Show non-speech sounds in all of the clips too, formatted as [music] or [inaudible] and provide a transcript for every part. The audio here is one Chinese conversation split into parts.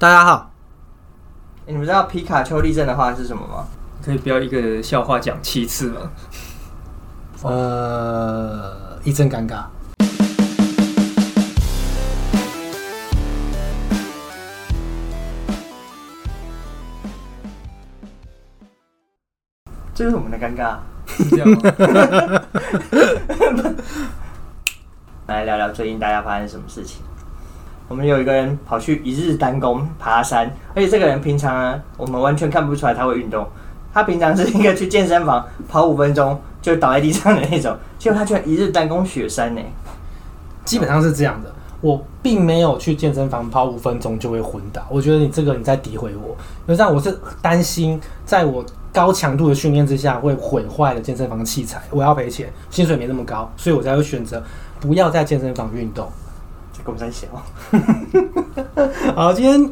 大家好，欸你们知道皮卡丘立正的话是什么吗？可以不要一个笑话讲七次吗？呃，一阵尴尬。这就是我们的尴尬。是这样吗？[laughs] 来聊聊最近大家发生什么事情。我们有一个人跑去一日单攻爬山，而且这个人平常呢，我们完全看不出来他会运动。他平常是一个去健身房跑五分钟就倒在地上的那种，结果他居然一日单攻雪山呢。基本上是这样的，我并没有去健身房跑五分钟就会昏倒。我觉得你这个你在诋毁我，因为这样我是担心在我高强度的训练之下会毁坏了健身房器材，我要赔钱，薪水没那么高，所以我才会选择不要在健身房运动。这公山小，[laughs] 好，今天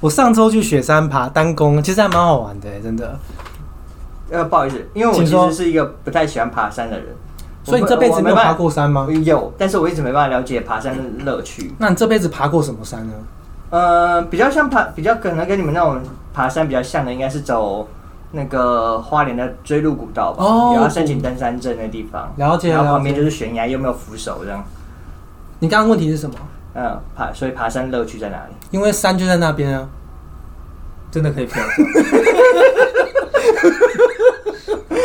我上周去雪山爬单攻，其实还蛮好玩的，真的。呃，不好意思，因为我其实是一个不太喜欢爬山的人，所以你这辈子没有爬过山吗？有，但是我一直没办法了解爬山的乐趣。那你这辈子爬过什么山呢？呃，比较像爬，比较可能跟你们那种爬山比较像的，应该是走那个花莲的追鹿古道吧，哦也要申请登山证的地方。了解然后旁边就是悬崖，又没有扶手这样。你刚刚问题是什么？嗯，爬，所以爬山乐趣在哪里？因为山就在那边啊。真的可以不要这样。[laughs]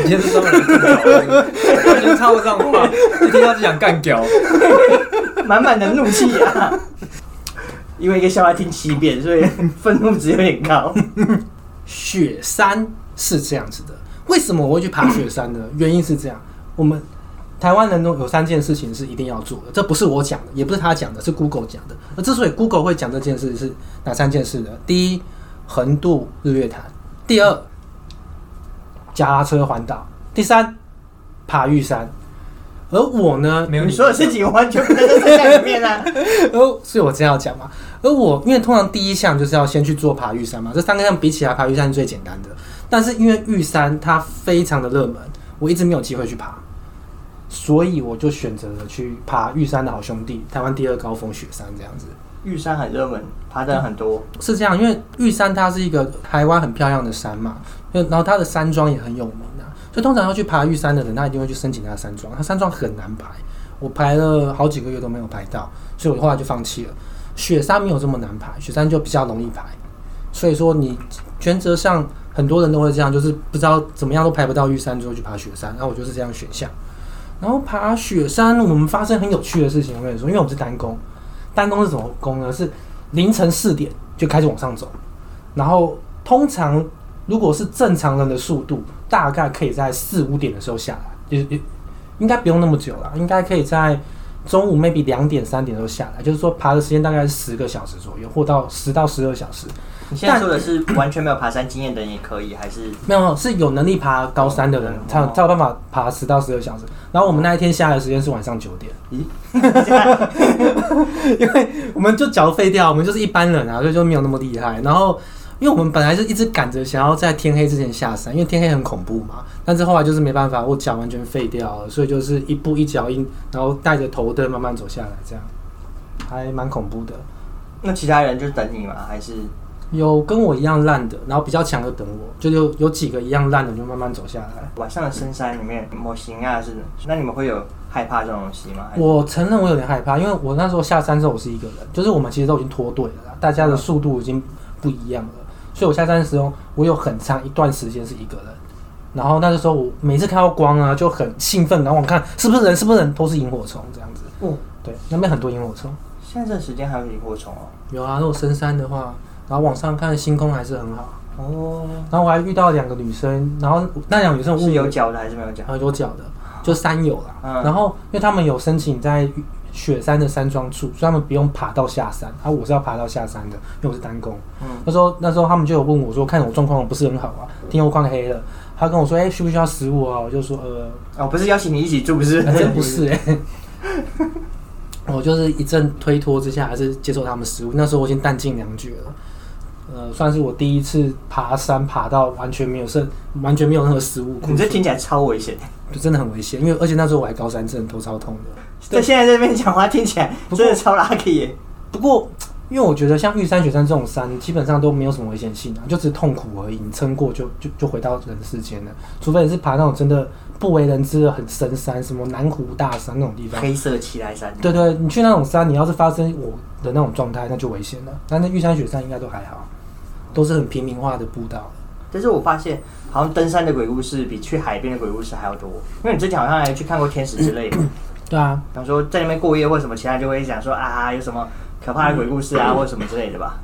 你今天是专门来干屌的，完全插不上话，一听到就想干屌。满满的怒气啊！因为一个笑话听七遍，所以愤怒值有点高。雪山是这样子的，为什么我会去爬雪山呢？原因是这样，我们台湾人都有三件事情是一定要做的，这不是我讲的，也不是他讲的，是 Google 讲的。而之所以 Google 会讲这件事是哪三件事呢？第一，横渡日月潭；第二，脚踏车环岛；第三，爬玉山。而我呢，没有你你说的事情完全不在这里面啊！[laughs] 而所以我这样要讲嘛。而我因为通常第一项就是要先去做爬玉山嘛，这三个项比起来，爬玉山是最简单的。但是因为玉山它非常的热门，我一直没有机会去爬，所以我就选择了去爬玉山的好兄弟，台湾第二高峰雪山这样子。玉山很热门，爬的人很多。是这样，因为玉山它是一个台湾很漂亮的山嘛，就然后它的山庄也很有名啊，所以通常要去爬玉山的人，他一定会去申请他的山庄，他山庄很难排，我排了好几个月都没有排到，所以我后来就放弃了。雪山没有这么难排，雪山就比较容易排，所以说你原则上很多人都会这样，就是不知道怎么样都排不到玉山，就会去爬雪山，然后我就是这样选项。然后爬雪山，我们发生很有趣的事情，我跟你说，因为我们是单攻，单攻是什么攻呢？是凌晨四点就开始往上走，然后通常如果是正常人的速度，大概可以在四五点的时候下来，也也应该不用那么久了，应该可以在中午 maybe 两点三点的时候下来，就是说爬的时间大概是十个小时左右，或到十到十二小时。你现在说的是完全没有爬山经验的人也可以，还是没有，是有能力爬高山的人才有才有办法爬十到十二小时。然后我们那一天下来的时间是晚上九点。咦？[laughs] 因为我们就脚废掉，我们就是一般人啊，所以就没有那么厉害。然后，因为我们本来是一直赶着想要在天黑之前下山，因为天黑很恐怖嘛。但是后来就是没办法，我脚完全废掉了，所以就是一步一脚印，然后带着头灯慢慢走下来，这样还蛮恐怖的。那其他人就等你吗？还是有跟我一样烂的，然后比较强的等我，就有有几个一样烂的就慢慢走下来。晚上的深山里面模型啊？是那你们会有害怕这种东西吗？我承认我有点害怕，因为我那时候下山之后我是一个人，就是我们其实都已经脱队了啦，大家的速度已经不一样了，所以我下山的时候我有很长一段时间是一个人，然后那个时候我每次看到光啊就很兴奋，然后我看是不是人是不是人都是萤火虫这样子，哦，对，那边很多萤火虫，现在这个时间还有萤火虫哦。有啊，如果深山的话，然后往上看星空还是很好，哦，然后我还遇到两个女生，然后那两个女生是有脚的还是没有脚？有脚的，就山友啦。嗯然后因为他们有申请在雪山的山庄住，所以他们不用爬到下山。啊，我是要爬到下山的，因为我是单工。嗯，那时候那时候他们就有问我说，看我状况不是很好啊，天又快黑了。他跟我说，哎、需不需要食物啊？我就说，呃，哦，不是邀请你一起住，不是？[laughs] 还真不是哎、[laughs] 我就是一阵推脱之下，还是接受他们食物。那时候我已经弹尽粮绝了，呃，算是我第一次爬山爬到完全没有剩，完全没有任何食物。你这听起来超危险。就真的很危险，因为而且那时候我还高山症，头超痛的。在现在这边讲话听起来真的超 lucky 耶。不过因为我觉得像玉山、雪山这种山，基本上都没有什么危险性啊，就只是痛苦而已。你撑过就就就回到人世间了，除非你是爬那种真的不为人知的很深山，什么南湖大山那种地方。黑色奇来山，对对，你去那种山，你要是发生我的那种状态，那就危险了。但那玉山、雪山应该都还好，都是很平民化的步道。但是我发现好像登山的鬼故事比去海边的鬼故事还要多，因为你之前好像还去看过天使之类的，对啊，比方说在那边过夜或什么，其他人就会讲说啊有什么可怕的鬼故事啊，或者什么之类的吧。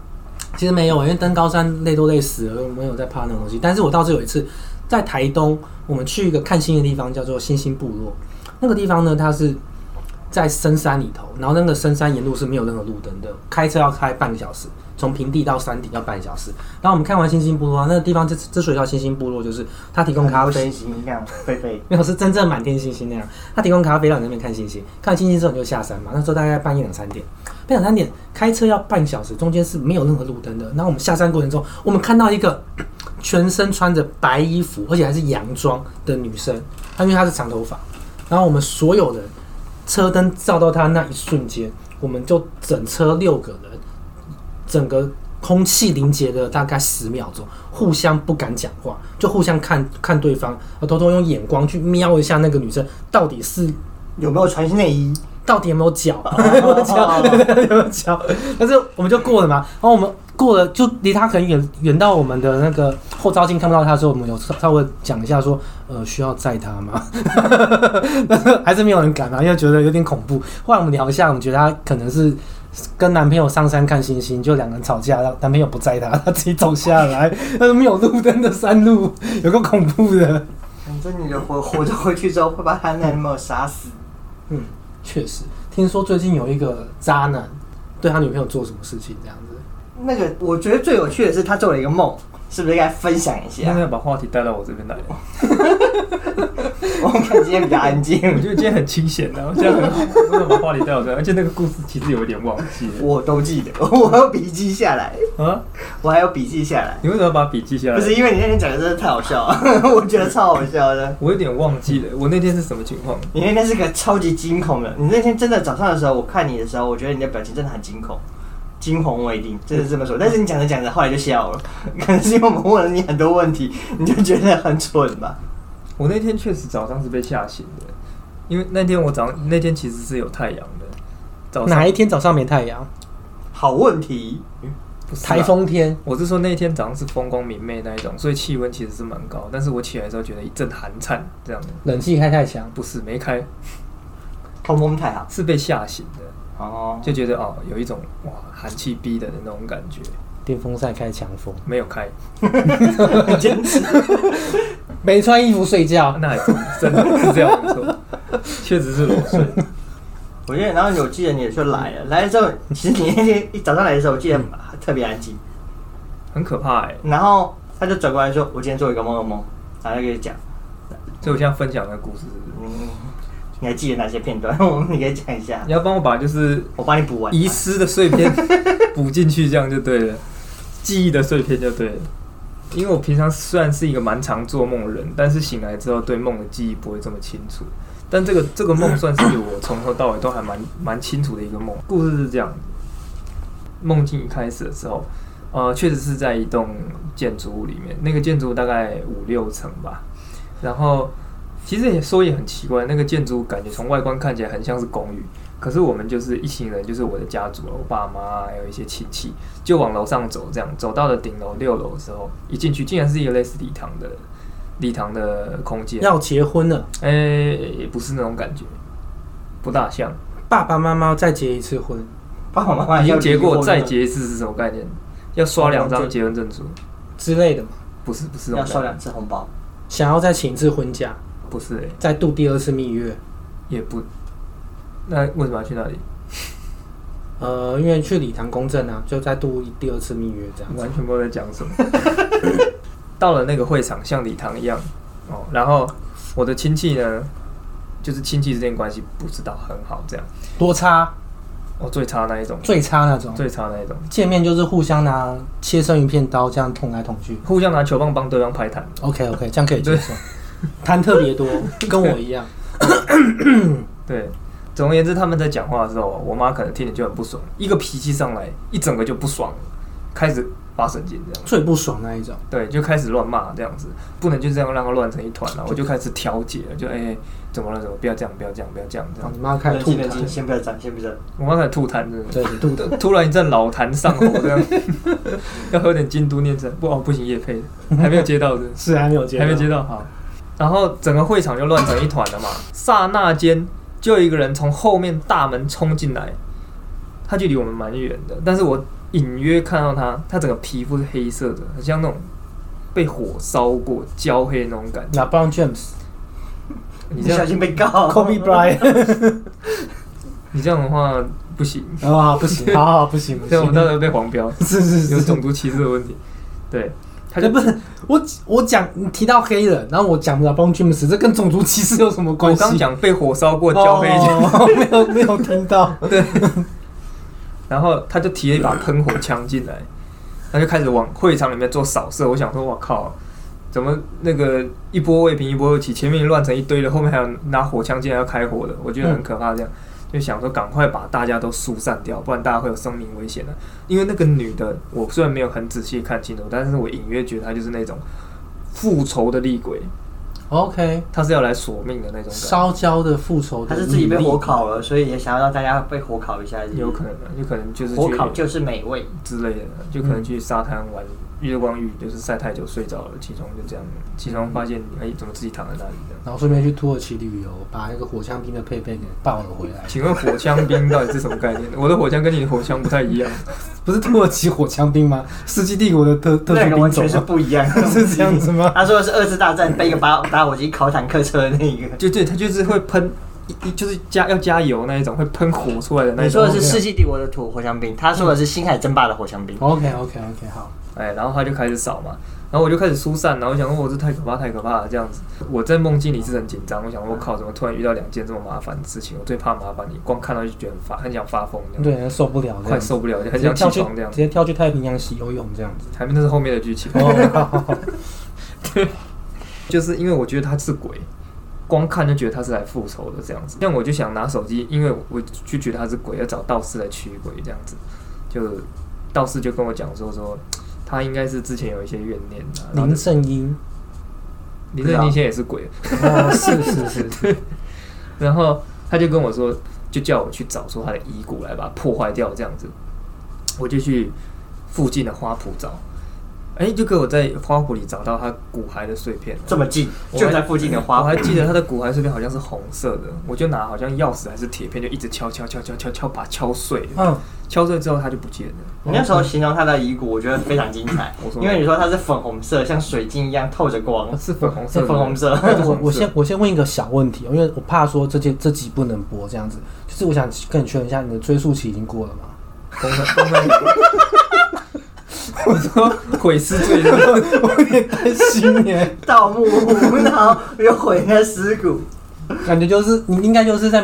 其实没有，因为登高山累都累死了，我没有在怕那种东西。但是我倒是有一次在台东，我们去一个看星的地方，叫做星星部落。那个地方呢，它是在深山里头，然后那个深山沿路是没有任何路灯的，开车要开半个小时，从平地到山顶要半小时。然后我们看完星星部落，那个地方之之所以叫星星部落，就是它提供咖啡星，星那样飞飞，[laughs] 没有是真正满天星星那样。它提供咖啡让你那边看星星，看完星星之后你就下山嘛。那时候大概半夜两三点，半夜两三点开车要半小时，中间是没有任何路灯的。然后我们下山过程中，我们看到一个 [clears throat] 全身穿着白衣服，而且还是洋装的女生，她因为她是长头发，然后我们所有人车灯照到她那一瞬间，我们就整车六个人，整个空气凝结了大概十秒钟，互相不敢讲话，就互相看看对方，偷偷用眼光去瞄一下那个女生到底是有没有穿内衣？到底有没有脚，[laughs] 有没有脚，有没有脚？但是我们就过了嘛，然后我们过了，就离他很远，远到我们的那个后照镜看不到他的时候，我们有稍微讲一下说，呃，需要载他吗？[laughs] 但是还是没有人敢啊，因为觉得有点恐怖。后来我们聊一下，我们觉得他可能是跟男朋友上山看星星，就两个人吵架，然后男朋友不载她，她自己走下来，[laughs] 那没有路灯的山路，有个恐怖的。反正你的活活着回去之后，会把他男朋友杀死。嗯，确实，听说最近有一个渣男对他女朋友做什么事情这样子。那个我觉得最有趣的是，他做了一个梦，是不是应该分享一那下？要把话题带到我这边来。[laughs] 我看今天比较安静，我觉得今天很清闲的，这样很好。为什么把话题带到这？而且那个故事其实有一点忘记了我都记得，[laughs] 我还有笔记下来，啊。我还有笔记下来。你为什么要把笔记下来？不是因为你那天讲的真的太好笑了，[laughs] 我觉得超好笑的。我有点忘记了，我那天是什么情况？你那天是个超级惊恐的，你那天真的早上的时候，我看你的时候，我觉得你的表情真的很惊恐，惊鸿未定，真是这么说。但是你讲着讲着，后来就笑了，[laughs] 可能是因为我们问了你很多问题，你就觉得很蠢吧？我那天确实早上是被吓醒的，因为那天我早上那天其实是有太阳的。早上哪一天早上没太阳？好问题，不是啊台风天，我是说那天早上是风光明媚那一种，所以气温其实是蛮高。但是我起来的时候觉得一阵寒颤，这样的冷气开太强，不是没开，通风太好是被吓醒的，哦。就觉得哦有一种哇寒气逼的的那种感觉，电风扇开强风，没有开，坚持，没穿衣服睡觉。那还真真的是这样没错，确实是裸睡。我记得，然后我记得你也就来了，来了之后，其实你那天一早上来的时候，我记得特别安静，很可怕哎、然后他就转过来说：“我今天做一个梦，梦，然后就跟你讲，所以我现在分享的故事是不是，嗯，你还记得哪些片段？我你可以讲一下你，要帮我把就是我帮你补完。遗失的碎片 [laughs] 补进去，这样就对了，记忆的碎片就对了。因为我平常虽然是一个蛮常做梦的人，但是醒来之后对梦的记忆不会这么清楚。但这个这个梦算是我从头到尾都还蛮蛮清楚的一个梦。故事是这样，梦境一开始的时候，呃，确实是在一栋建筑物里面，那个建筑物大概五六层吧。然后其实也说也很奇怪，那个建筑感觉从外观看起来很像是公寓，可是我们就是一行人，就是我的家族，我爸妈还有一些亲戚，就往楼上走，这样走到了顶楼六楼的时候，一进去竟然是一个类似礼堂的礼堂的空间，要结婚了，诶、也不是那种感觉，不大像。爸爸妈妈再结一次婚，爸爸妈妈已经结过再结一次是什么概念？要刷两张结婚证书？之类的吗，不是不是那要收种概念，两次红包。想要再请一次婚假，不是诶、再度第二次蜜月。也不。那为什么要去那里？[laughs] 呃，因为去礼堂公证啊，就再度第二次蜜月这样子。完全不知道在讲什么。[laughs] 到了那个会场，像礼堂一样哦，然后我的亲戚呢，就是亲戚之间关系不知道很好，这样多差，哦，最差那一种，最差那种。最差那一种，见面就是互相拿切生鱼片刀这样捅来捅去。互相拿球棒帮对方拍弹。OK OK，这样可以接受。[laughs] [laughs] 痰特别多，跟我一样。[laughs] 对，总而言之，他们在讲话的时候，我妈可能听着就很不爽，一个脾气上来，一整个就不爽了，开始发神经这样。最不爽那一种。对，就开始乱骂这样子，不能就这样让他乱成一团了。我就开始调解了，就哎、怎么了？怎么不要这样？不要这样？不要这样？这样你妈开始吐痰先不要讲，先不要讲。我妈开始吐痰，真的。对，吐的。突然一阵老痰上喉，这样 [laughs] 要喝点京都念成不哦不行，叶配还没有接到的，是还没有接，还没接。到好。然后整个会场就乱成一团了嘛，刹那间就有一个人从后面大门冲进来，他距离我们蛮远的，但是我隐约看到他，他整个皮肤是黑色的，很像那种被火烧过焦黑的那种感觉。James、你这样你小心被告。Kobe Bryant，你这样的话不行，[laughs] 啊，不行，好好不行，不行，[laughs] 这样我们到时候被黄标，[laughs] 是是是，有种族歧视的问题。对，他就哎，不是我我讲你提到黑人，然后我讲不了 b r o n James，这跟种族歧视有什么关系？我刚讲被火烧过焦黑，哦，没有没有听到，[laughs] 对然后他就提了一把喷火枪进来，他就开始往会场里面做扫射。我想说，我靠，怎么那个一波未平一波又起，前面乱成一堆了，后面还有拿火枪进来要开火的，我觉得很可怕。这样、就想说，赶快把大家都疏散掉，不然大家会有生命危险的。因为那个女的，我虽然没有很仔细看清楚，但是我隐约觉得她就是那种复仇的厉鬼，OK，她是要来索命的那种。烧焦的复仇的他是自己被火烤了，所以也想要让大家被火烤一下。有可能的，有可能就是去火烤就是美味。之类的，就可能去沙滩玩月光浴，就是晒太久睡着了，起床就这样，起床发现哎怎么自己躺在那里这样。然后顺便去土耳其旅游，把那个火枪兵的配备给抱了回来。请问火枪兵到底是什么概念？我的火枪跟你的火枪不太一样。[laughs] 不是土耳其火枪兵吗？世纪帝国的特特那殊个完全是兵种吗？不一样的是这样子吗？他说的是二次大战背个打打火机烤坦克车的那一个。[laughs] 就对，他就是会喷，一一就是加要加油那一种，会喷火出来的那你一种。你说的是世纪帝国的土火枪兵，他说的是星海争霸的火枪兵。OK OK OK，好，哎，然后他就开始扫嘛，然后我就开始疏散，然后我想说，我这太可怕，太可怕了，这样子。我在梦境里是很紧张，我想说，我靠，怎么突然遇到两件这么麻烦的事情？我最怕麻烦，你光看到就觉得很发，很想发疯这样，对，受不了快受不了，就很想起床这样直。接跳去太平洋洗游泳这样子。还没那是后面的剧情，哦，[laughs] 就是因为我觉得他是鬼，光看就觉得他是来复仇的这样子。像我就想拿手机，因为我就觉得他是鬼，要找道士来驱鬼这样子。就道士就跟我讲说说，他应该是之前有一些怨念的、林正英，林正英现在也是鬼，哦，是是是。是，[laughs] 然后他就跟我说，就叫我去找出他的遗骨来把它破坏掉这样子。我就去附近的花圃找，哎、就给我在花圃里找到他骨骸的碎片。这么近，我就在附近的花圃。我还记得它的骨骸碎片好像是红色的，我就拿好像钥匙还是铁片，就一直敲敲敲敲敲敲，把它敲碎了。嗯，敲碎之后它就不见了。你那时候形容他的遗骨，我觉得非常精彩我，说因为你说它是粉红色，像水晶一样透着光，是粉红色，是粉红色。我 [laughs] 我先我先问一个小问题哦，因为我怕说这件这集不能播这样子，就是我想跟你确认一下，你的追溯期已经过了吗？[laughs] 我说毁尸罪我有点担心耶，盗墓户，然后又毁那尸骨。感觉就是你应该就是在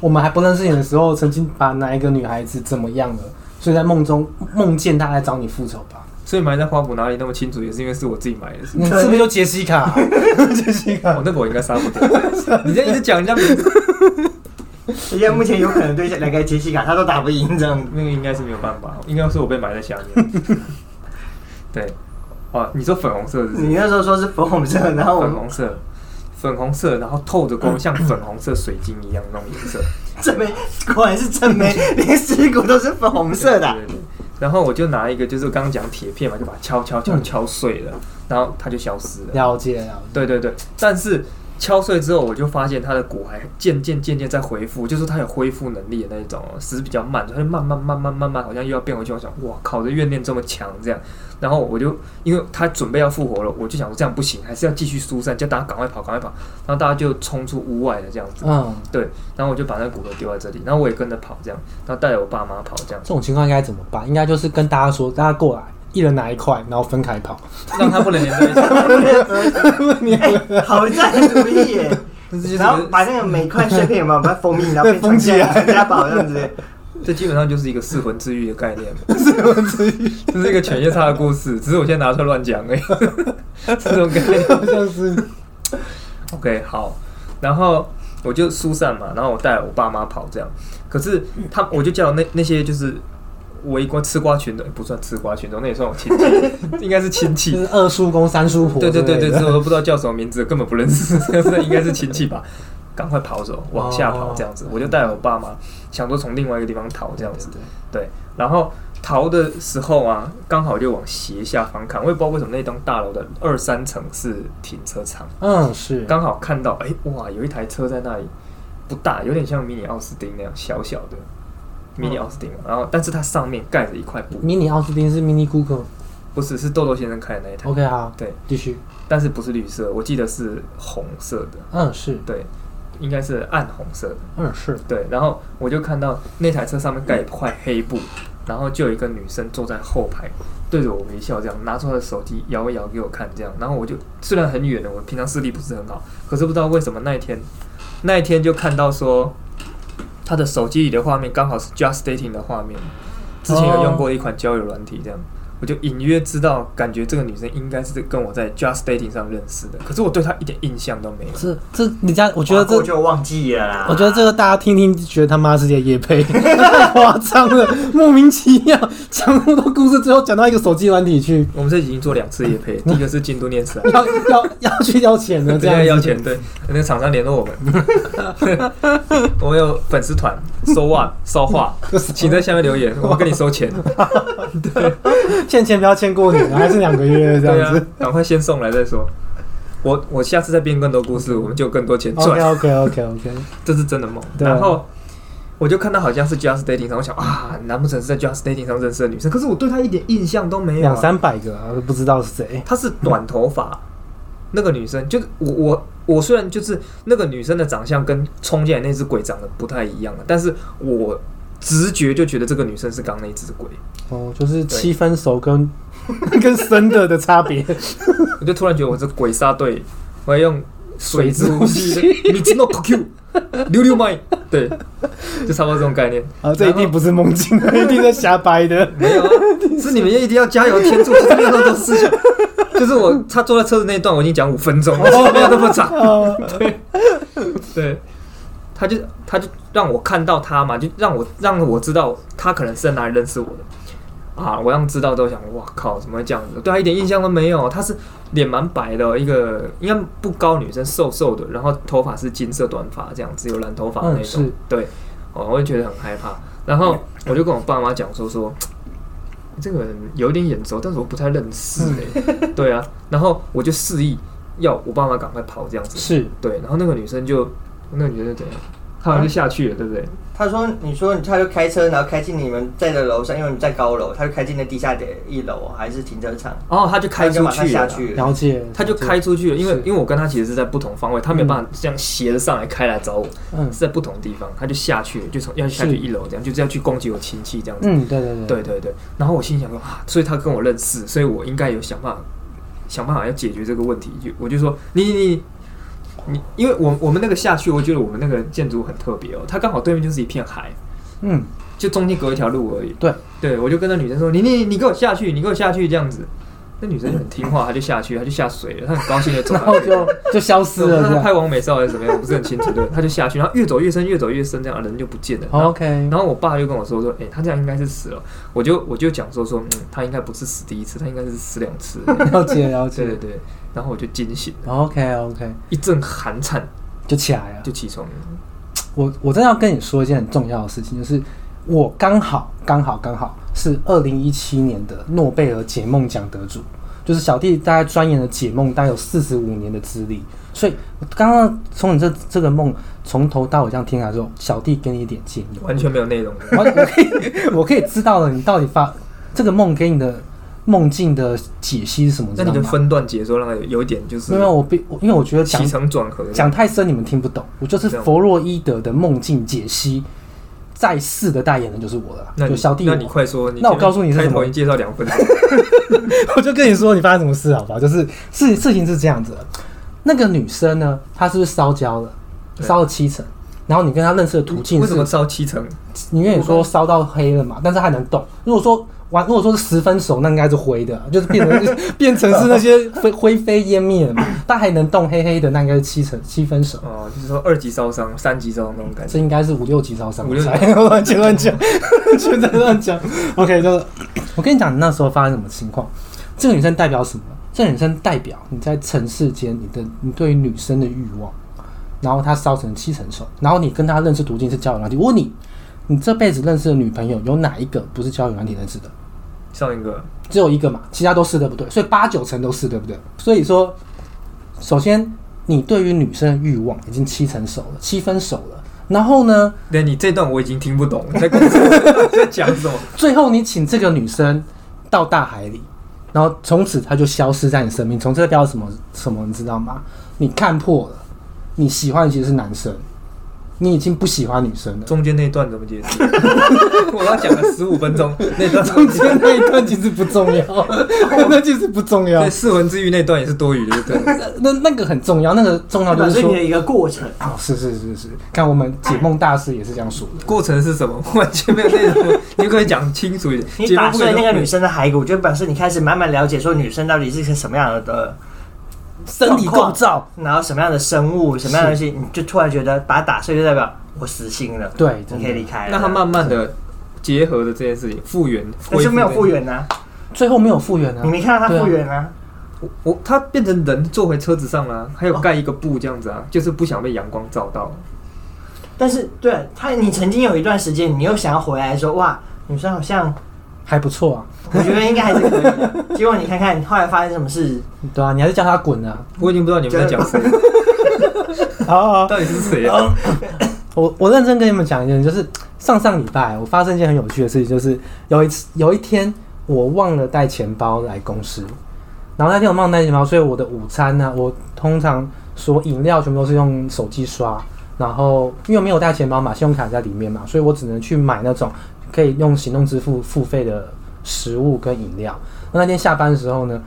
我们还不认识你的时候，曾经把哪一个女孩子怎么样了，所以在梦中梦见她来找你复仇吧？所以埋在花圃哪里那么清楚，也是因为是我自己埋的。[laughs] 是不你是是不是就杰西卡？杰西卡哦，，那个我应该杀不掉。[laughs] 你这样一直讲人家名字，[laughs] 人家目前有可能对两个杰西卡他都打不赢这样子。那个应该是没有办法，应该是我被埋在下面。对，哦，你说粉红色是不是你那时候说是粉红色，然后粉红色，粉红色，然后透着光，像粉红色水晶一样那种颜色。[laughs] 正妹果然是正妹，连尸骨都是粉红色的啊。对对对然后我就拿一个，就是刚刚讲铁片嘛，就把它敲敲敲敲碎了，然后它就消失了。了解了解。对对对，但是敲碎之后，我就发现它的骨还渐渐渐渐在恢复，就是它有恢复能力的那一种哦，只是比较慢，它就慢慢慢慢慢慢，好像又要变回去。我想，哇靠，这怨念这么强，这样。然后我就因为它准备要复活了，我就想说这样不行，还是要继续疏散，叫大家赶快跑，赶快跑。然后大家就冲出屋外了，这样子。嗯，对，然后我就把那个骨头丢在这里，然后我也跟着跑，这样，然后带着我爸妈跑，这样这种情况应该怎么办？应该就是跟大家说，大家过来，一人拿一块，然后分开跑。让他不能连在一起。哎，[laughs] 好赞主意耶！然后把那个每块碎片有没有把它封印，[laughs] 然后变封起来传家宝这样子。[laughs] 这基本上就是一个噬魂治愈的概念。噬魂治愈，这是一个犬夜叉的故事，只是我现在拿出来乱讲而已。这种概念。好像是 OK，好，然后我就疏散嘛，然后我带我爸妈跑这样。可是他，我就叫那那些就是围观吃瓜群众，不算吃瓜群众，那也算我亲戚，[laughs] 应该是亲就戚。是二叔公、三叔婆对对对对，这我都不知道叫什么名字，根本不认识，这 [laughs] 应该是亲戚吧？赶快跑走，往下跑这样子。我就带我爸妈，想说从另外一个地方逃这样子。对对，然后逃的时候啊，刚好就往斜下方看，我也不知道为什么那栋大楼的二三层是停车场，嗯，是，刚好看到，哎、哇，有一台车在那里，不大，有点像迷你奥斯汀那样小小的迷你奥斯汀嘛，然后但是它上面盖着一块布，迷你奥斯汀是 Mini Cooper。不是是豆豆先生开的那一台，OK，好，对，继续。但是不是绿色，我记得是红色的，嗯，是，对，应该是暗红色的。嗯，是，对，然后我就看到那台车上面盖一块黑布，然后就有一个女生坐在后排，对着我微笑，这样拿出她的手机摇一摇给我看，这样，然后我就虽然很远的，我平常视力不是很好，可是不知道为什么那一天，那一天就看到说，他的手机里的画面刚好是 Just Dating 的画面，之前有用过一款交友软体，这样。我就隐约知道，感觉这个女生应该是跟我在 Just Dating 上认识的，可是我对她一点印象都没有。是这你家，我觉得这划过就忘记了啦。我觉得这个大家听听，觉得他妈是些夜配，太 [laughs] 夸张了，莫名其妙讲那么多故事，最后讲到一个手机软体去，我们这已经做两次夜配，[laughs] 第一个是京都念慈啊，要要要去要钱的，[laughs] 这对，样要钱，对，那个厂商联络我们，我们有粉丝团，收袜收话，请在下面留言，我们跟你收钱，[laughs] 欠钱不要欠过年，还是两个月这样子。，赶快先送来再说。我我下次再编更多故事，我们就有更多钱 OK 赚，OK OK OK，这是真的梦。然后我就看到好像是 Just Dating 上，我想啊，难不成是在 Just Dating 上认识的女生？可是我对她一点印象都没有、两啊。三百个不知道是谁。她是短头发，那个女生就是我我我虽然就是那个女生的长相跟冲进来那只鬼长得不太一样了，但是我直觉就觉得这个女生是刚那只鬼，哦，就是七分熟跟 [laughs] 跟生的的差别。[laughs] 我就突然觉得我这鬼杀队，我要用水之呼吸 [laughs] 你知道 Q 溜溜麦，对，就差不多这种概念。啊，这一定不是梦境，一定在瞎掰的。没有啊，是你们一定要加油添醋，就是那么多事情。就是我他坐在车子那一段，我已经讲五分钟了，没有那么长。对对，他就他就让我看到他嘛，就让我让我知道他可能是在哪里认识我的啊。我让知道都想，哇靠，怎么会这样子？对他一点印象都没有。他是脸蛮白的，一个应该不高女生，瘦瘦的，然后头发是金色短发这样子，有染头发那种。对，哦，我就觉得很害怕。然后我就跟我爸妈讲说说。这个人有点眼熟，但是我不太认识哎、[laughs] 对啊，然后我就示意要我爸妈赶快跑这样子。是对，然后那个女生就，那你觉得怎样？他好像就下去了，对不对？他说：“你说他就开车，然后开进你们在的楼上，因为你们在高楼，他就开进了地下的一楼还是停车场，哦，他就开出去了，下去了。了解，他就开出去了，因为因为我跟他其实是在不同方位，他没有办法这样斜着上来开来找我，嗯是在不同地方，他就下去了，就从要下去一楼这样，就是要去攻击我亲戚这样子。嗯，对对对对对对，然后我心想说啊，所以他跟我认识，所以我应该有想办法想办法要解决这个问题。就我就说你你你你，因为我我们那个下去，我觉得我们那个建筑很特别哦，它刚好对面就是一片海，嗯，就中间隔一条路而已。对对，我就跟那女生说，你你你给我下去，你给我下去这样子。那女生就很听话，她就下去，她就下水了，她很高兴的走 [laughs] 然。后就就消失了，她拍完美照还是怎么样，我不是很清楚。对，她就下去，然后越走越深，越走越深，这样人就不见了。然后 OK，然后我爸就跟我说说，哎、他这样应该是死了。我就我就讲说说，嗯，他应该不是死第一次，他应该是死两次。[laughs] 了解了解。对对对，然后我就惊醒了，OK OK，一阵寒颤就起来了。就起床了。我我真的要跟你说一件很重要的事情，就是我刚好刚好刚好是二零一七年的诺贝尔解梦奖得主，就是小弟大概钻研的解梦，大概有四十五年的资历，所以刚刚从你这这个梦从头到尾这样听下来之后，小弟给你一点建议，完全没有内容的。我我可以我可以知道了你到底发这个梦给你的梦境的解析是什么，那你的？分段解说让他有有一点就是没有，我必我因为我觉得讲起承转合。讲太深你们听不懂，我就是弗洛伊德的梦境解析，在世的代言人就是我了，就小弟。那你快说，你那我告诉你是什么开头已经介绍两分钟，[laughs] 我就跟你说你发生什么事好不好？就是事事情是这样子的，那个女生呢，她是不是烧焦了，烧了七成，然后你跟她认识的途径为什么烧七成？你跟你说烧到黑了嘛，但是还能动。如果说完，如果说是十分熟，那应该是灰的，就是变成 [laughs] 变成是那些灰灰飞烟灭了嘛。但还能动黑黑的，那应该是七成七分熟。哦，就是说二级烧伤、三级烧伤那种感觉。这应该是五六级烧伤，五六级我乱讲 [laughs] 乱讲，[laughs] 就在乱讲。OK，就是我跟你讲，你那时候发生什么情况？这个女生代表什么？这个女生代表你在尘世间，你的你对于女生的欲望，然后她烧成七成熟，然后你跟她认识途径是交友软体。我问你，你这辈子认识的女朋友有哪一个不是交友软体认识的？上一个只有一个嘛，其他都是对不对？所以八九成都是对不对？所以说，首先你对于女生的欲望已经七成熟了，七分熟了。然后呢，对你这段我已经听不懂，[laughs] 你在讲什么？最后你请这个女生到大海里，然后从此她就消失在你生命。从这个叫什么什么，你知道吗？你看破了，你喜欢的其实是男生，你已经不喜欢女生了。中间那段怎么解释？[laughs] 我要讲了十五分钟，那段中间那一段其实不重要，那其实不重要对。四魂之玉那段也是多余的，对不对？那那那个很重要，那个重要就是说你的，一个过程。哦，是是是是，看我们解梦大师也是这样说的。过程是什么？[laughs] 完全没有内容，你可以讲清楚一点。你打碎那个女生的骸骨，就表示你开始慢慢了解说女生到底是个什么样的，身体构造，然后什么样的生物，什么样的东西，你就突然觉得把它打碎，就代表我死心了，对，你可以离开了。那他慢慢的结合的这件事情复原，但是没有复恢原啊，最后没有复原啊你。没看到他复原啊？我我他变成人坐回车子上了、还有盖一个布这样子啊，就是不想被阳光照到。但是对他，你曾经有一段时间，你又想要回来说，哇，女生好像，还不错啊，我觉得应该还是可以的。结果你看看后来发生什么事，对啊，你还是叫他滚啊！我已经不知道你们在讲谁，好好，到底是谁啊？我我认真跟你们讲一件，就是上上礼拜我发生一件很有趣的事情，就是有一次有一天我忘了带钱包来公司，然后那天我忘了带钱包，所以我的午餐呢，我通常所饮料全部都是用手机刷，然后因为没有带钱包嘛，信用卡在里面嘛，所以我只能去买那种可以用行动支付付费的食物跟饮料。那那天下班的时候呢，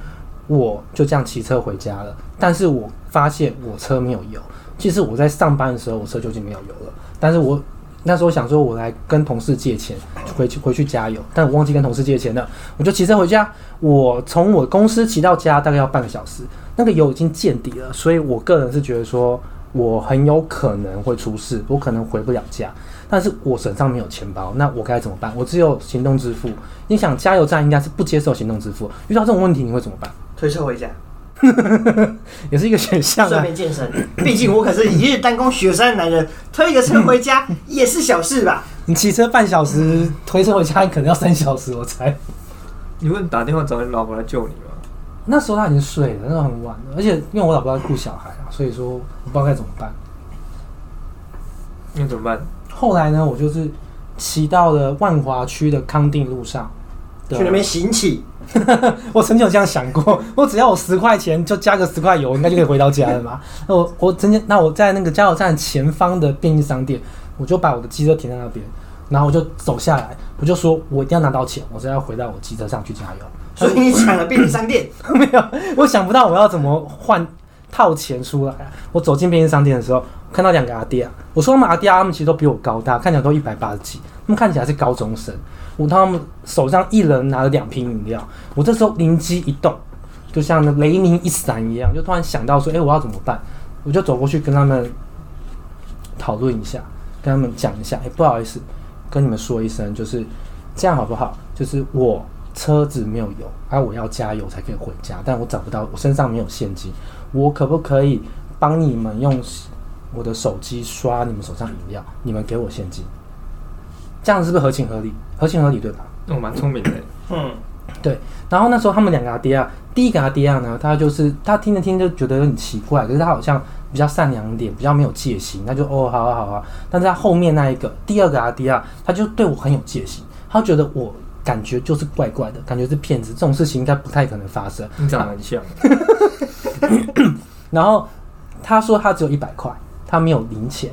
我就这样骑车回家了，但是我发现我车没有油。其实我在上班的时候，我车就已经没有油了，但是我那时候想说，我来跟同事借钱，回去回去加油，但我忘记跟同事借钱了，我就骑车回家。我从我公司骑到家大概要半个小时，那个油已经见底了，所以我个人是觉得说，我很有可能会出事，我可能回不了家。但是我身上没有钱包，那我该怎么办？我只有行动支付。你想加油站应该是不接受行动支付，遇到这种问题你会怎么办？推车回家，也是一个选项顺啊。便健身。毕竟我可是一日单攻雪山的男人，推个车回家也是小事吧？你骑车半小时，推车回家可能要三小时，我猜。你问打电话找你老婆来救你吗？那时候他已经睡了，那时候很晚了，而且因为我老婆在顾小孩啊，所以说我不知道该怎么办。那怎么办？后来呢，我就是骑到了万华区的康定路上，去那边行乞，[laughs] 我曾经有这样想过，我只要我十块钱，就加个十块油，应该就可以回到家了嘛。[laughs] 那我我曾经，那我在那个加油站前方的便利商店，我就把我的机车停在那边，然后我就走下来，我就说我一定要拿到钱，我是要回到我机车上去加油。所以你抢了便利商店，[laughs] 没有，我想不到我要怎么换套钱出来！我走进便利商店的时候，看到两个阿爹啊，我说他们阿爹，他们其实都比我高大，看起来都一百八十几，他们看起来是高中生。我他们手上一人拿了两瓶饮料，我这时候灵机一动，就像那雷鸣一闪一样，就突然想到说，哎、我要怎么办？我就走过去跟他们讨论一下，跟他们讲一下，哎、不好意思，跟你们说一声，就是这样好不好？就是我车子没有油，而、我要加油才可以回家，但我找不到，我身上没有现金，我可不可以帮你们用我的手机刷你们手上饮料？你们给我现金，这样是不是合情合理？合情合理对吧？那我蛮聪明的，嗯，对，然后那时候他们两个阿爹啊，第一个阿爹啊呢，他就是他听着听着就觉得有点奇怪，可是他好像比较善良一点，比较没有戒心，他就哦好啊好啊。但是他后面那一个第二个阿爹啊，他就对我很有戒心，他觉得我感觉就是怪怪的，感觉是骗子，这种事情应该不太可能发生。你长得很像。[laughs] [laughs] [laughs] [coughs] 然后他说他只有一百块，他没有零钱，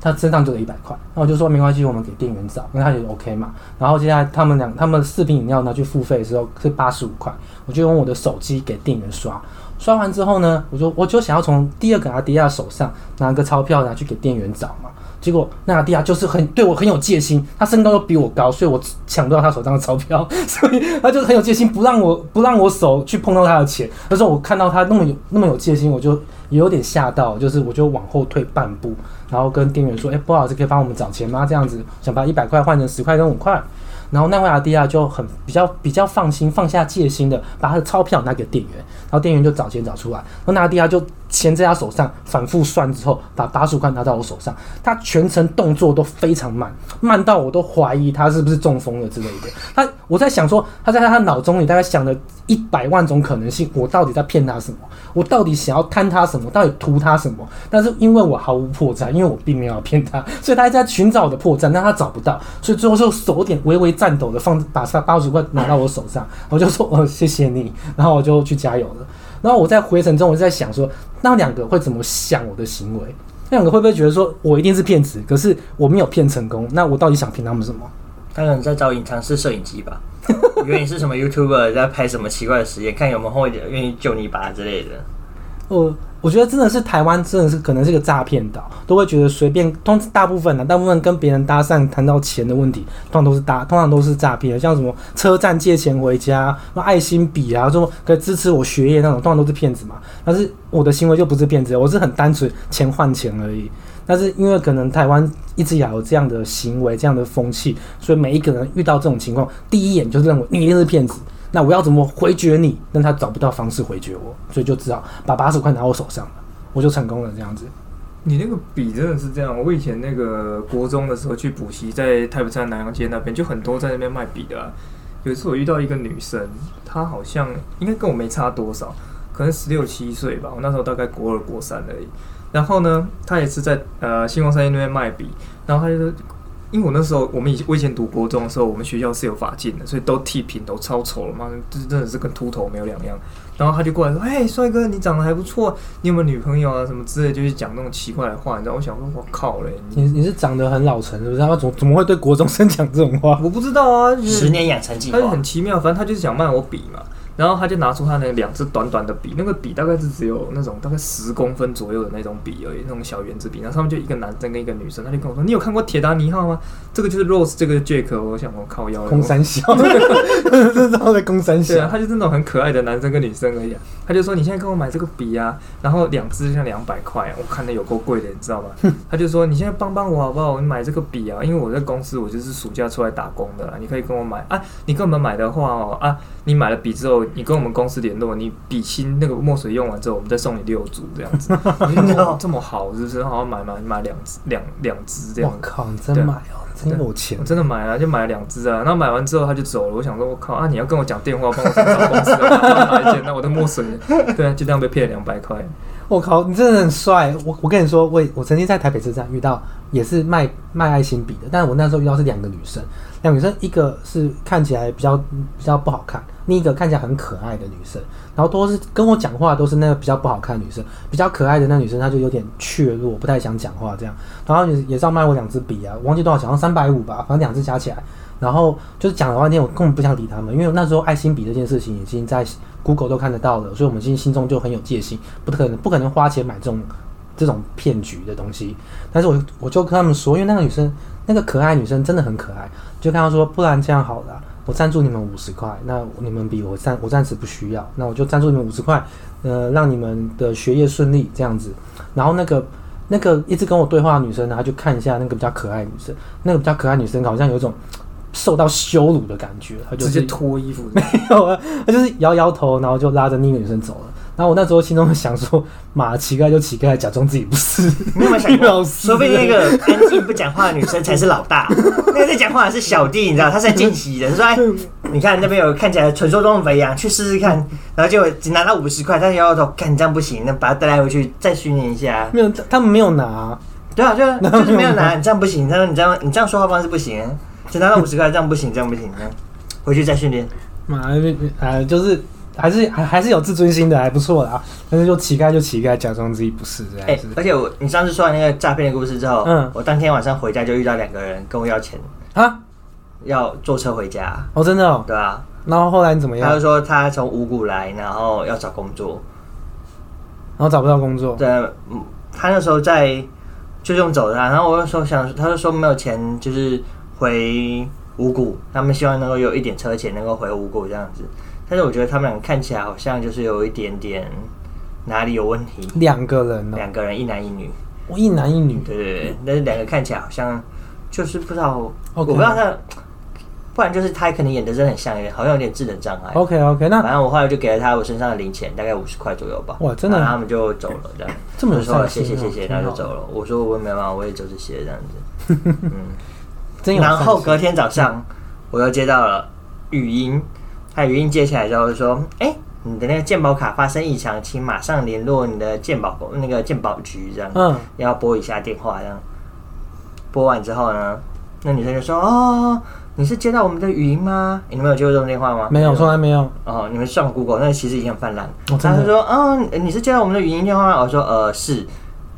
他身上就有一百块。那我就说没关系，我们给店员找，因为他觉得 OK 嘛。然后接下来他们两他们四瓶饮料拿去付费的时候是八十五块，我就用我的手机给店员刷。刷完之后呢，我就我就想要从第二个阿迪亚手上拿个钞票拿去给店员找嘛。结果纳亚蒂亚就是很对我很有戒心，他身高又比我高，所以我抢不到他手上的钞票，[laughs] 所以他就很有戒心，不让我不让我手去碰到他的钱。那时候我看到他那么有那么有戒心，我就也有点吓到，就是我就往后退半步，然后跟店员说：“哎、不好意思，可以帮我们找钱吗？这样子想把一百块换成十块跟五块。”然后奈维亚蒂亚就很比较比较放心，放下戒心的把他的钞票拿给店员，然后店员就找钱找出来，然后纳迪亚就钱在他手上反复算之后，把八十块拿到我手上，他全程动作都非常慢，慢到我都怀疑他是不是中风了之类的。他我在想说，他在他脑中里大概想了一百万种可能性，我到底在骗他什么？我到底想要贪他什么？到底图他什么？但是因为我毫无破绽，因为我并没有骗他，所以他还在寻找我的破绽，但他找不到，所以最后就手点微微颤抖的放把他八十块拿到我手上，我就说哦谢谢你，然后我就去加油了。然后我在回程中，我就在想说，那两个会怎么想我的行为？那两个会不会觉得说我一定是骗子？可是我没有骗成功，那我到底想骗他们什么？他可能在找隐藏式摄影机吧，以为你是什么 YouTuber 在拍什么奇怪的实验，看有没有后面愿意救你一把之类的。我我觉得真的是台湾真的是可能是个诈骗岛，都会觉得随便通大部分呢，大部分跟别人搭讪谈到钱的问题，通常都是搭，通常都是诈骗，像什么车站借钱回家，那爱心笔啊，说可以支持我学业那种，通常都是骗子嘛。但是我的行为就不是骗子，我是很单纯钱换钱而已。但是因为可能台湾一直以来有这样的行为、这样的风气，所以每一个人遇到这种情况，第一眼就认为你一定是骗子。那我要怎么回绝你？但他找不到方式回绝我，所以就只好把八十块拿我手上了，我就成功了这样子。你那个笔真的是这样？我以前那个国中的时候去补习，在台北站南洋街那边就很多在那边卖笔的、有一次我遇到一个女生，她好像应该跟我没差多少，可能十六七岁吧。我那时候大概国二国三而已。然后呢，她也是在呃星光三街那边卖笔，然后她就说。因为我那时候，我们以我以前读国中的时候，我们学校是有发镜的，所以都剃平头，超丑了嘛，就是真的是跟秃头没有两样。然后他就过来说：“哎，帅哥，你长得还不错，你有没有女朋友啊？什么之类，就是讲那种奇怪的话。”你知道，我想说，我靠嘞，你你是长得很老成，是不是？他怎怎么会对国中生讲这种话？我不知道啊，就是十年养成计他就，很奇妙，反正他就是想卖我笔嘛。然后他就拿出他那两支短短的笔，那个笔大概是只有那种大概十公分左右的那种笔而已，那种小圆珠笔。然后上面就一个男生跟一个女生，他就跟我说：“你有看过《铁达尼号》吗？这个就是 Rose，这个 Jack。”我想我靠腰了，空三小，这是在空三对啊，小。他就是那种很可爱的男生跟女生而已、啊。他就说：“你现在跟我买这个笔啊，然后两支就像两百块、啊，我看的有够贵的，你知道吗？” [laughs] 他就说：“你现在帮帮我好不好？我买这个笔啊，因为我在公司我就是暑假出来打工的啦，你可以跟我买啊。你跟我们买的话哦啊，你买了笔之后，你跟我们公司联络，你笔芯那个墨水用完之后，我们再送你六组这样子。[laughs] 我就说哦这么好，是不是？好像买买买两支两两支这样。”我靠，你真买哦，真有钱我。真的买了，就买了两支啊。然后买完之后他就走了。我想说，我靠啊！你要跟我讲电话，帮我去找公司啊，帮我拿一件。那我的墨水，[laughs] 对啊，就这样被骗了两百块。我靠，你真的很帅！我我跟你说，我我曾经在台北车站遇到，也是卖卖爱心笔的，但是我那时候遇到是两个女生，两个女生，一个是看起来比较比较不好看，另一个看起来很可爱的女生，然后都是跟我讲话都是那个比较不好看的女生，比较可爱的那女生她就有点怯弱，不太想讲话这样，然后也也是要卖我两支笔啊，忘记多少钱，好像三百五吧，反正两支加起来。然后就是讲了半天，我根本不想理他们，因为那时候爱心笔这件事情已经在 Google 都看得到了，所以我们心心中就很有戒心，不可能不可能花钱买这种这种骗局的东西。但是我我就跟他们说，因为那个女生那个可爱女生真的很可爱，就跟她说，不然这样好了，我赞助你们五十块，那你们比我暂我暂时不需要，那我就赞助你们五十块，呃，让你们的学业顺利这样子。然后那个那个一直跟我对话的女生呢，她就看一下那个比较可爱的女生，那个比较可爱女生好像有一种受到羞辱的感觉，她就直接脱衣服，[laughs] 没有啊，她就是摇摇头，然后就拉着另一个女生走了。然后我那时候心中想说，马，乞丐就乞丐，假装自己不是。你有没有想过，说不定那个安静不讲话的女生才是老大，那个在讲话的是小弟，你知道，他是在见习的。他说：“哎，你看那边有看起来传说中的肥羊，去试试看。”然后结果只拿到五十块，但是摇摇头，看你这样不行，那把他带回去再训练一下。没有，他们没有拿。对啊，就 [laughs] 就是没有拿，你这样不行，他说你这样你这样说话方式不行，只拿到五十块，这样不行，这样不行，这样回去再训练。妈，啊，就是还是还还是有自尊心的，还不错啦。但是就乞丐就乞丐，假装自己不是这哎、样子。而且我你上次说完那个诈骗的故事之后，嗯我当天晚上回家就遇到两个人跟我要钱，啊，要坐车回家，哦，真的哦。对啊，然后后来你怎么样？他就说他从五谷来，然后要找工作，然后找不到工作。对嗯，他那时候在就用走的啊、然后我就说想，他就说没有钱，就是回五谷，他们希望能够有一点车钱，能够回五谷这样子。但是我觉得他们两个看起来好像就是有一点点哪里有问题，两个人哦，两个人一男一女，我一男一女，对对对，但是两个看起来好像就是不知道我不知道他，不然就是他可能演的真的很像，好像有点智能障碍。OK OK，那反正我后来就给了他我身上的零钱，大概五十块左右吧。哇真的然后他们就走了，这样。这么说谢谢谢谢，然后就走了。我说我没办法，我也就这些这样子。[laughs] 嗯，真有。然后隔天早上我又接到了语音，他语音接起来之后就说：“哎、你的那个鉴宝卡发生异常，请马上联络你的鉴宝那个鉴宝局，这样。”嗯，要拨一下电话，这样拨完之后呢，那女生就说：“哦，你是接到我们的语音吗？你们有接过这种电话吗？”没有，从来没有。哦，你们上 Google，那其实已经很泛滥。他就说：“嗯、你是接到我们的语音电话吗？”我说：“呃，是。”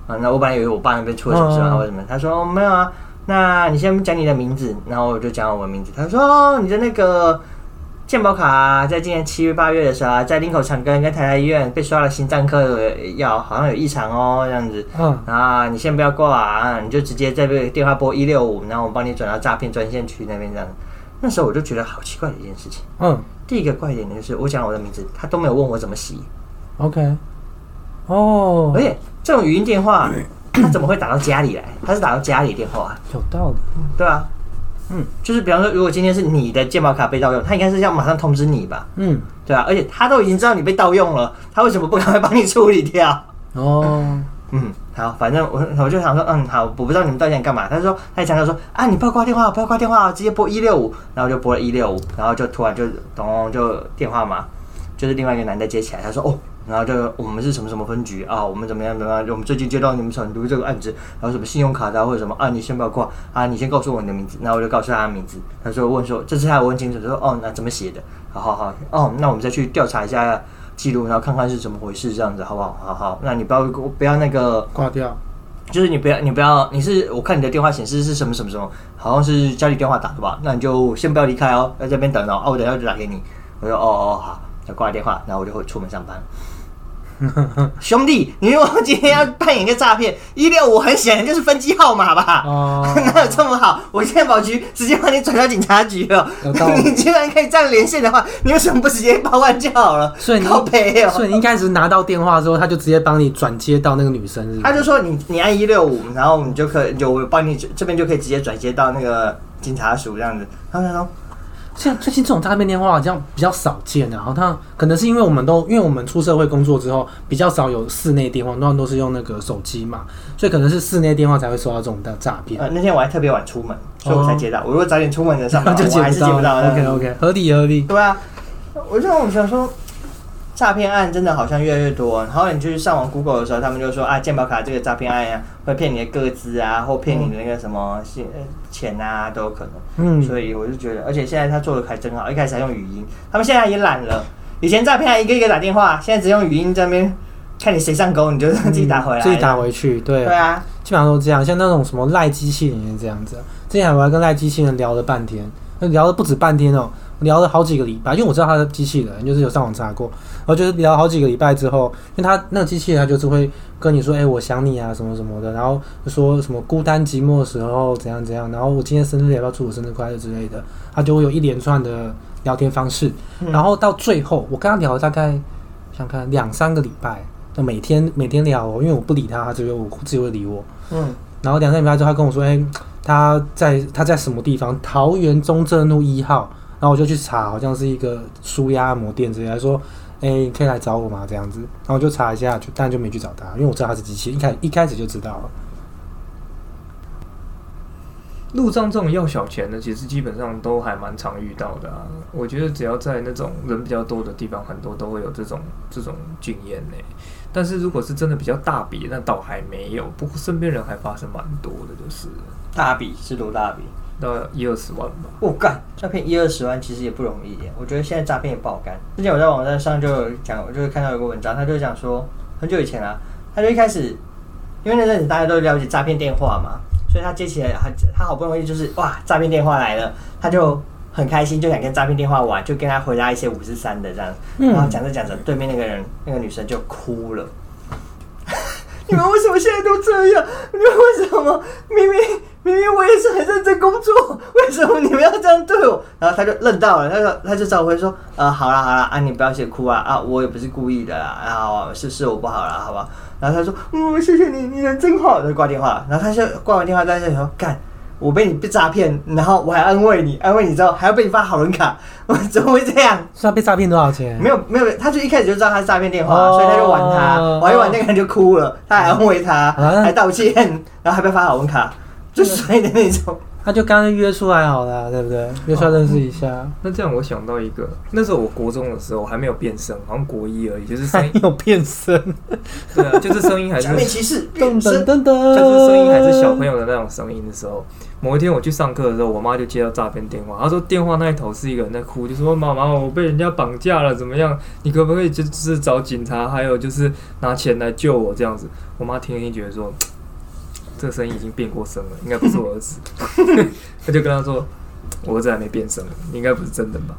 啊，那我本来以为我爸那边出了什么事啊，嗯或者什么。他说：“哦，没有啊。那你先讲你的名字。”然后我就讲我的名字。他说：“哦，你的那个健保卡、啊、在今年七月八月的时候啊，在林口长庚跟台大医院被刷了心脏科的药，好像有异常哦，这样子。”嗯，啊，你先不要挂啊，你就直接在这个电话拨一六五，然后我帮你转到诈骗专线区那边这样。那时候我就觉得好奇怪的一件事情。嗯第一个怪点呢，就是我讲我的名字，他都没有问我怎么洗，，OK。哦而，且这种语音电话，他怎么会打到家里来？他是打到家里电话、啊，有道理。对啊，嗯，就是比方说，如果今天是你的健保卡被盗用，他应该是要马上通知你吧，嗯，对啊，而且他都已经知道你被盗用了，他为什么不赶快帮你处理掉？哦，[laughs] 嗯，好，反正我我就想说，嗯，好，我不知道你们到底想干嘛。他说，他强调说，啊，你不要挂电话，不要挂电话，直接拨一六五，然后就拨了一六五，然后就突然就咚就电话嘛，就是另外一个男的接起来，他说，哦，然后就我们是什么什么分局啊，我们怎么样怎么样，我们最近接到你们成都这个案子，然后什么信用卡的啊或者什么啊，你先不要挂啊，你先告诉我你的名字，然后我就告诉他的名字，他说问说，这次他有问清楚，说哦，那怎么写的？好好好，哦，那我们再去调查一下记录，然后看看是怎么回事，这样子好不好？好好，那你不要不要那个。挂掉。就是你不要，你不要，你是我看你的电话显示是什么什么什么，好像是家里电话打的吧？那你就先不要离开哦，在这边等哦。啊，我等下就打给你。我说哦哦好，就挂了电话，然后我就会出门上班。[laughs] 兄弟，你如果今天要扮演一个诈骗，一六五很显然就是分机号码吧？哦 [laughs] 哪有这么好？我健保局直接把你转到警察局了 [laughs] 你既然可以这样连线的话，你为什么不直接报案就好了？所以你靠背哦。所以你一开始拿到电话之后，他就直接帮你转接到那个女生，是是他就说你你按一六五，然后你就可以就我帮你这边就可以直接转接到那个警察署这样子。他们说现在最近这种诈骗电话好像比较少见的，好像可能是因为我们都因为我们出社会工作之后比较少有室内电话，通常都是用那个手机嘛，所以可能是室内电话才会收到这种的诈骗，呃那天我还特别晚出门，所以我才接到。我如果早点出门的上班，[laughs] 就接我还是接不到。OK OK，合理合理。对啊，我就我想说，诈骗案真的好像越来越多。然后你去上网 Google 的时候，他们就说啊，健保卡这个诈骗案呀、会骗你的个资啊，或骗你的那个什么信呃钱啊，都有可能。嗯，所以我就觉得，而且现在他做的还真好，一开始还用语音，他们现在也懒了。以前诈骗还一个一个打电话，现在只用语音在那边看你谁上钩，你就自己打回来、自己打。回去，对对啊，基本上都这样，像那种什么赖机器人也这样子啊。之前我还跟赖机器人聊了半天，聊了不止半天哦，聊了好几个礼拜，因为我知道他的机器人，就是有上网查过，然后就是聊好几个礼拜之后，因为他那个机器人他就是会跟你说，哎、我想你啊，什么什么的，然后说什么孤单寂寞的时候怎样怎样，然后我今天生日要不要祝我生日快乐之类的，他就会有一连串的聊天方式，嗯然后到最后我跟他聊了大概想看两三个礼拜，那每天每天聊哦，因为我不理他，他只有我自己会理我。嗯，然后两三礼拜之后，他跟我说：“哎、他在他在什么地方？桃园中正路一号。”然后我就去查，好像是一个舒压按摩店之类的。他说：“哎、你可以来找我吗？”这样子，然后我就查一下，就但就没去找他，因为我知道他是机器，一开一开始就知道了。路上这种要小钱的，其实基本上都还蛮常遇到的啊。我觉得只要在那种人比较多的地方，很多都会有这种这种经验呢。但是如果是真的比较大笔，那倒还没有。不过身边人还发生蛮多的，就是大笔是多大笔？大概一二十万吧。我、干，诈骗一二十万其实也不容易耶。我觉得现在诈骗也不好干。之前我在网站上就有讲，我就会看到一个文章，他就讲说，很久以前啊，他就一开始，因为那阵子大家都了解诈骗电话嘛，所以他接起来，他他好不容易就是哇，诈骗电话来了，他就很开心，就想跟诈骗电话玩，就跟他回答一些五十三的这样，嗯然后讲着讲着，对面那个人那个女生就哭了。[laughs] 你们为什么现在都这样？你们为什么明明明明我也是很认真工作，为什么你们要这样对我？[laughs] 然后他就愣到了，他说他就找回说，呃，好啦好啦，啊你不要写哭啊啊，我也不是故意的啦，啊是是我不好啦，好吧？然后他说，嗯，谢谢你，你人真好，就挂电话了。然后他就挂完电话，在这里说，干。我被你被诈骗，然后我还安慰你，安慰你之后还要被你发好人卡，[laughs] 我怎么会这样？是他被诈骗多少钱？没有没有，他就一开始就知道他是诈骗电话，哦所以他就玩他，玩一玩那个人就哭了，他还安慰他，啊还道歉，然后还被发好人卡，就衰的那种。[laughs] 他就刚刚约出来好了，对不对？约出来认识一下。那这样我想到一个，那时候我国中的时候还没有变声，好像国一而已，就是声音，有变声，[laughs] 对啊，就是声音还是假面骑士噔噔变身，噔噔，就是声音还是小朋友的那种声音的时候，某一天我去上课的时候，我妈就接到诈骗电话，她说电话那一头是一个人在哭，就说妈妈我被人家绑架了，怎么样？你可不可以就就是找警察，还有就是拿钱来救我这样子？我妈听一听觉得说，这个声音已经变过声了，应该不是我儿子，[laughs] 他就跟他说，我儿子还没变声，应该不是真的吧？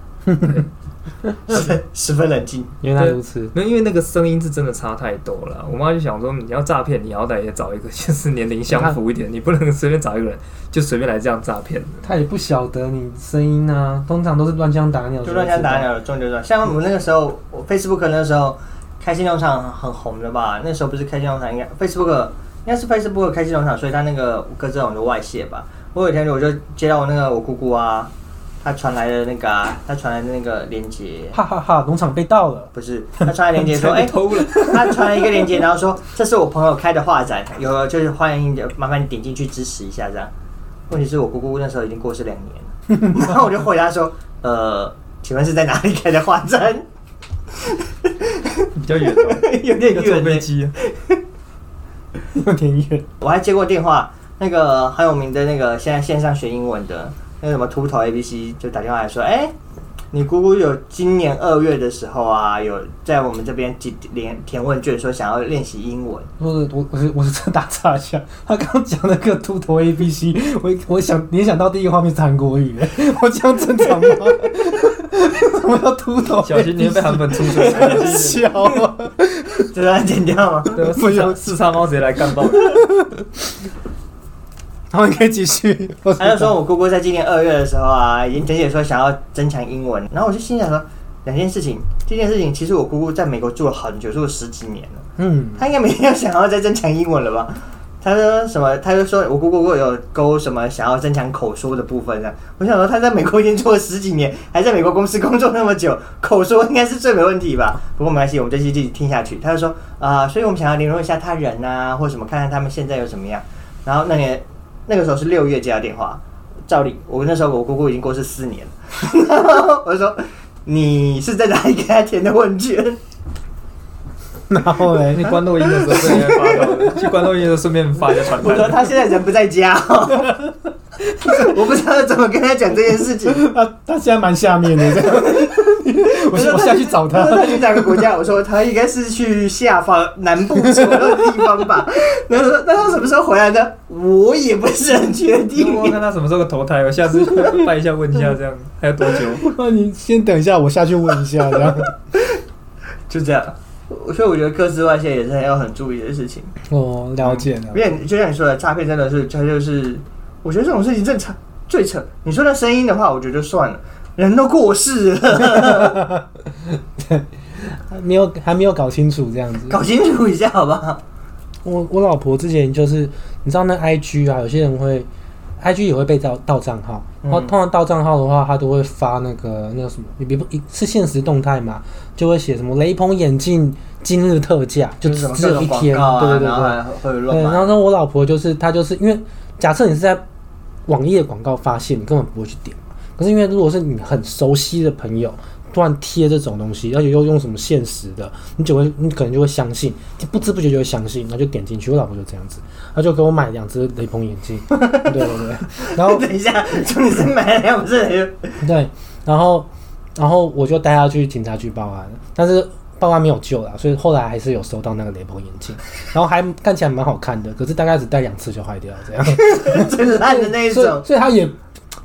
十 [laughs] 十分冷静。原来如此。没有，因为那个声音是真的差太多了。我妈就想说，你要诈骗，你好歹也找一个就是年龄相符一点，你不能随便找一个人就随便来这样诈骗的。他也不晓得你声音啊，通常都是乱枪打鸟，就乱枪打。鸟，中就中。像我们那个时候，我 Facebook 那时候开心农场很红的吧？那时候不是开心农场，应该 Facebook 应该是 Facebook 开心农场，所以他那个鸽子网就外泄吧。我有一天我就接到我那个我姑姑啊，她传来的那个啊，她传来的那个链接，哈哈哈，农场被盗了。不是，她传来链接说，[laughs] 哎、偷了，他传来一个链接，然后说这是我朋友开的画展，有就是欢迎麻烦你点进去支持一下这样。问题是我姑姑那时候已经过世两年了，[laughs] 然后我就回答说，呃，请问是在哪里开的画展？比较远哦，[laughs] 有点要坐远。飞机啊。有点远。我还接过电话，那个很有名的那个现在线上学英文的那个什么秃头 A B C 就打电话来说，哎、你姑姑有今年二月的时候啊，有在我们这边填填填问卷，说想要练习英文。我是我我是我是真打岔一下，他刚刚讲那个秃头 A B C，我我想联想到第一个画面是韩国语，[laughs] 我这样正常吗？[laughs] 什么要秃头 ABC？小心你会被韩粉出水。小 [laughs] 啊！[laughs] 这段剪掉吗？[laughs] 对啊，[laughs] 四叉四叉猫直接来干爆。然后你可以继续。他就说我姑姑在今年二月的时候啊，已经填写说想要增强英文，然后我就心想说两件事情，第一件事情其实我姑姑在美国住了很久，住了十几年了，嗯，她应该没有想要再增强英文了吧？他说什么？他就说我姑姑有勾什么想要增强口说的部分呢？我想说他在美国已经做了十几年，还在美国公司工作那么久，口说应该是最没问题吧？[laughs] 不过没关系，我们就继续听下去。他就说啊、所以我们想要联络一下他人啊，或什么，看看他们现在有什么样。然后那年那个时候是六月接到电话，照理我那时候我姑姑已经过世四年了，[laughs] 我就说你是在哪里给他填的问卷？[laughs] 然后嘞，你关录音的时候顺便发到的，去关录音的时候顺便发一下传单我说单。他现在人不在家、哦，[laughs] 我不知道怎么跟他讲这件事情。他他现在蛮下面的，这 [laughs] 样我我下去找他。他去哪个国家？我说他应该是去下方南部左右的地方吧。然后说那他什么时候回来呢？我也不是很确定。我看他什么时候投胎，我下次拜一下问一下，这样还有多久？那你先等一下，我下去问一下，这样。就这样。所以我觉得各自外泄也是要很注意的事情。哦，了解了因。为就像你说的，诈骗真的是，它就是，我觉得这种事情正常最扯。你说那声音的话，我觉得就算了，人都过世了，还没有还没有搞清楚这样子。搞清楚一下好不好？我我老婆之前就是，你知道那 IG 啊，有些人会，IG 也会被盗盗账号，然后嗯通常盗账号的话，他都会发那个那个什么，你别不是现实动态嘛，就会写什么雷朋眼镜今日特价，就只只有一天，对对对然后还对。对，然后呢，我老婆就是她就是因为假设你是在网页广告发现，你根本不会去点。可是因为如果是你很熟悉的朋友突然贴这种东西，而且又用什么现实的，你就会你可能就会相信，就不知不觉就会相信，然后就点进去。我老婆就这样子，她就给我买两只雷朋眼镜，[laughs] 对对对，然后等一下，重点是买了两不是？对，然后然后我就带她去警察局报案，但是报案没有救了，所以后来还是有收到那个雷朋眼镜，[laughs] 然后还看起来蛮好看的，可是大概只戴两次就坏掉这样。[laughs] 最烂的那一所以种。所以他也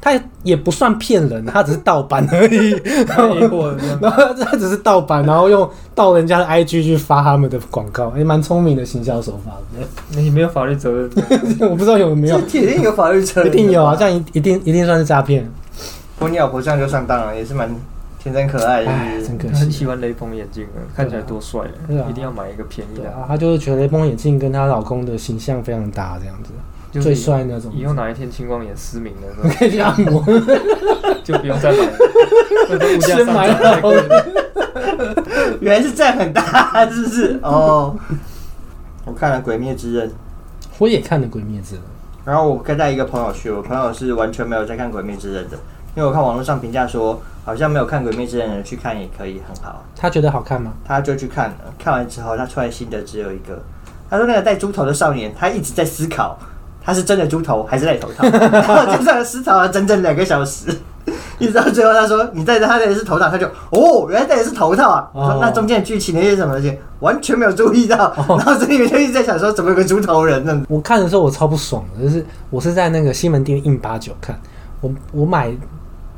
他也不算骗人，他只是盗版而已。然后它只是盗版，然后用盗人家的 IG 去发他们的广告，也蛮聪明的行销手法的。你没有法律责任。[laughs] 我不知道有没有，铁定有法律责任，一定有啊，这样一一定一定算是诈骗。不过你老婆这样就上当了，也是蛮天真可爱的。哎，真可惜。很喜欢雷朋眼镜啊，看起来多帅对啊啊！一定要买一个便宜的，啊，她就是觉得雷锋眼镜跟她老公的形象非常搭，这样子就是最帅那种。以后哪一天青光眼失明的时候，[laughs] 可以去按摩，[laughs] 就不用再买了。那个物价先上买好涨太贵了。[laughs] 原来是这样很大，是不是？哦，我看了《鬼灭之刃》，我也看了《鬼灭之刃》，然后我跟带一个朋友去，我朋友是完全没有在看《鬼灭之刃》的，因为我看网络上评价说，好像没有看《鬼灭之刃》的人去看也可以很好，他觉得好看吗？他就去看了。看完之后，他出来心得只有一个，他说那个戴猪头的少年，他一直在思考，他是真的猪头还是在头套，[laughs] 然后就这样思考了整整两个小时。[laughs] 一直到最后，他说：“你戴着他戴的是头套。”他就哦，原来戴的是头套啊！我说哦：“那中间的剧情那些什么东西，完全没有注意到。[laughs] 然后这里面就一直在想说，怎么有个猪头人呢？我看的时候我超不爽的，就是我是在那个西门町印八九看，我我买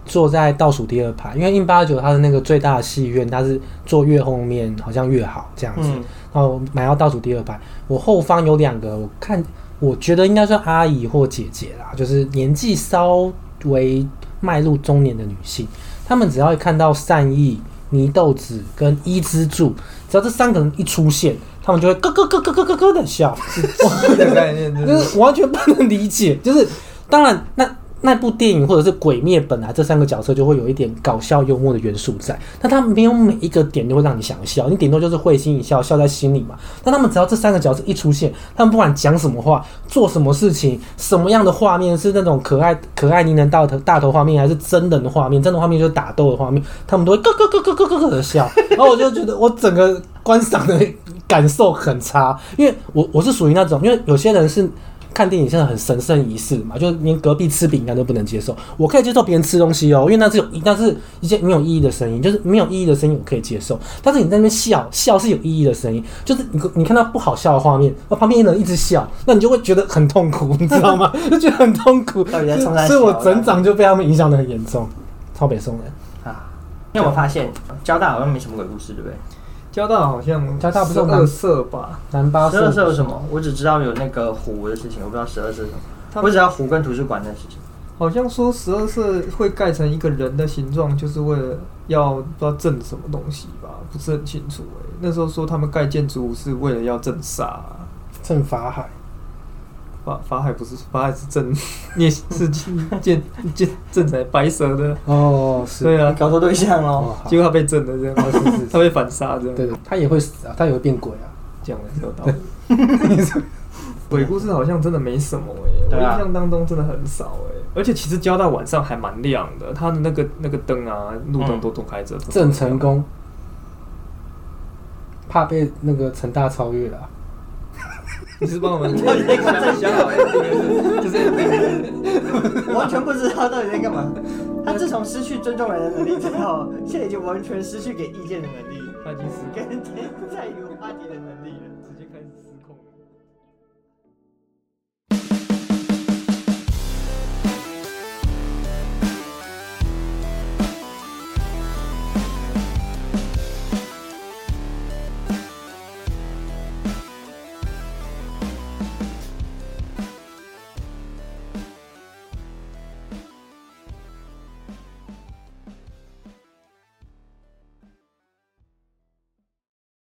坐在倒数第二排，因为印八九它的那个最大的戏院，它是坐越后面好像越好这样子，嗯然后买到倒数第二排，我后方有两个，我看我觉得应该算阿姨或姐姐啦，就是年纪稍微迈入中年的女性，她们只要一看到善意、泥豆子跟伊之助，只要这三个人一出现，她们就会咯咯咯咯咯咯咯的笑。的 [laughs] 概念就就是是完全不能理解。就是当然，那那部电影或者是《鬼灭》本来这三个角色就会有一点搞笑幽默的元素在，但他没有每一个点都会让你想笑，你顶多就是会心一笑，笑在心里嘛。但他们只要这三个角色一出现，他们不管讲什么话、做什么事情、什么样的画面，是那种可爱可爱呢喃大头大头画面，还是真人的画面？真的画面就是打斗的画面，他们都会咯咯咯咯咯咯咯的笑。然后我就觉得我整个观赏的感受很差，因为我我是属于那种，因为有些人是。看电影现在很神圣仪式嘛，就是连隔壁吃饼干都不能接受。我可以接受别人吃东西哦，因为那是有那是一件没有意义的声音，就是没有意义的声音我可以接受。但是你在那边笑笑是有意义的声音，就是你你看到不好笑的画面，那旁边的人一直笑，那你就会觉得很痛苦，[laughs] 你知道吗？就觉得很痛苦，所以我小整场就被他们影响的很严重。超北宋人，啊，因为我发现交大好像没什么鬼故事，对不对？交大好像交大不是有二色吧？南八十二社有什么？我只知道有那个湖的事情，我不知道十二社是什么。他我只知道湖跟图书馆的事情。好像说十二色会盖成一个人的形状，就是为了要不知道镇什么东西吧，不是很清楚哎、那时候说他们盖建筑物是为了要镇煞、啊，正法海，法法海不是法海是镇，[laughs] 也是建建镇成白蛇的，哦，是，对啊，搞错对象哦结果他被镇了这样，哦是是是。他被反杀这样，对对，他也会死啊，他也会变鬼啊。讲的是有道理。[laughs] 鬼故事好像真的没什么哎、我印象当中真的很少哎、而且其实交大晚上还蛮亮的，他的那个那个灯啊，路灯都都开着。郑成功。怕被那个陈大超越了啊、[laughs] 你是帮我们到底在干嘛想好 ending 就是完全不知道到底在干嘛。[laughs] 他自从失去尊重人的能力之后，现在已经完全失去给意见的能力，他已经失跟在在于话题的能力。